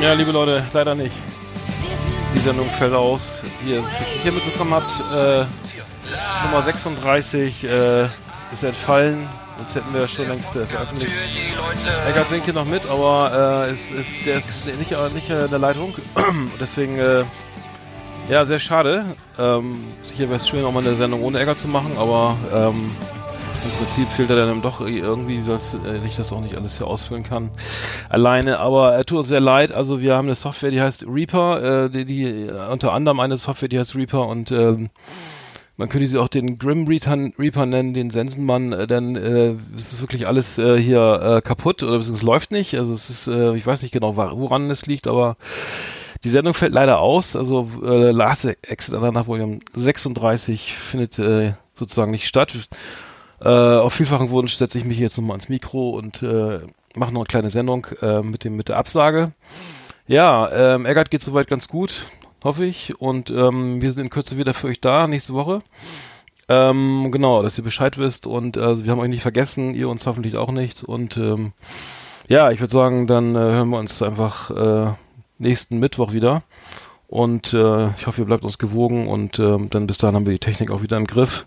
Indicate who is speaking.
Speaker 1: Ja, liebe Leute, leider nicht. Die Sendung fällt aus. Wie ihr hier mitbekommen habt, äh, Nummer 36 äh, ist entfallen. Sonst hätten wir schon längst äh, veröffentlicht. Eckart singt hier noch mit, aber äh, ist, ist, der ist nicht, äh, nicht äh, in der Leitung. Deswegen, äh, ja, sehr schade. Ähm, sicher wäre es schön, auch mal eine Sendung ohne Eckart zu machen, aber ähm, im Prinzip fehlt er dann doch irgendwie, dass ich das auch nicht alles hier ausfüllen kann. Alleine, aber er tut uns sehr leid. Also wir haben eine Software, die heißt Reaper, äh, die, die unter anderem eine Software, die heißt Reaper und ähm, man könnte sie auch den Grim Reaper, nennen, den Sensenmann, äh, denn äh, es ist wirklich alles äh, hier äh, kaputt oder es läuft nicht. Also es ist, äh, ich weiß nicht genau, woran es liegt, aber die Sendung fällt leider aus. Also äh, Last Exit nach Volume 36 findet äh, sozusagen nicht statt. Äh, auf vielfachen Wunsch setze ich mich jetzt nochmal ans Mikro und äh, mache noch eine kleine Sendung äh, mit dem mit der Absage. Ja, ähm, Eggert geht soweit ganz gut, hoffe ich. Und ähm, wir sind in Kürze wieder für euch da nächste Woche. Ähm, genau, dass ihr Bescheid wisst und äh, wir haben euch nicht vergessen, ihr uns hoffentlich auch nicht. Und ähm, ja, ich würde sagen, dann äh, hören wir uns einfach äh, nächsten Mittwoch wieder. Und äh, ich hoffe, ihr bleibt uns gewogen und äh, dann bis dahin haben wir die Technik auch wieder im Griff.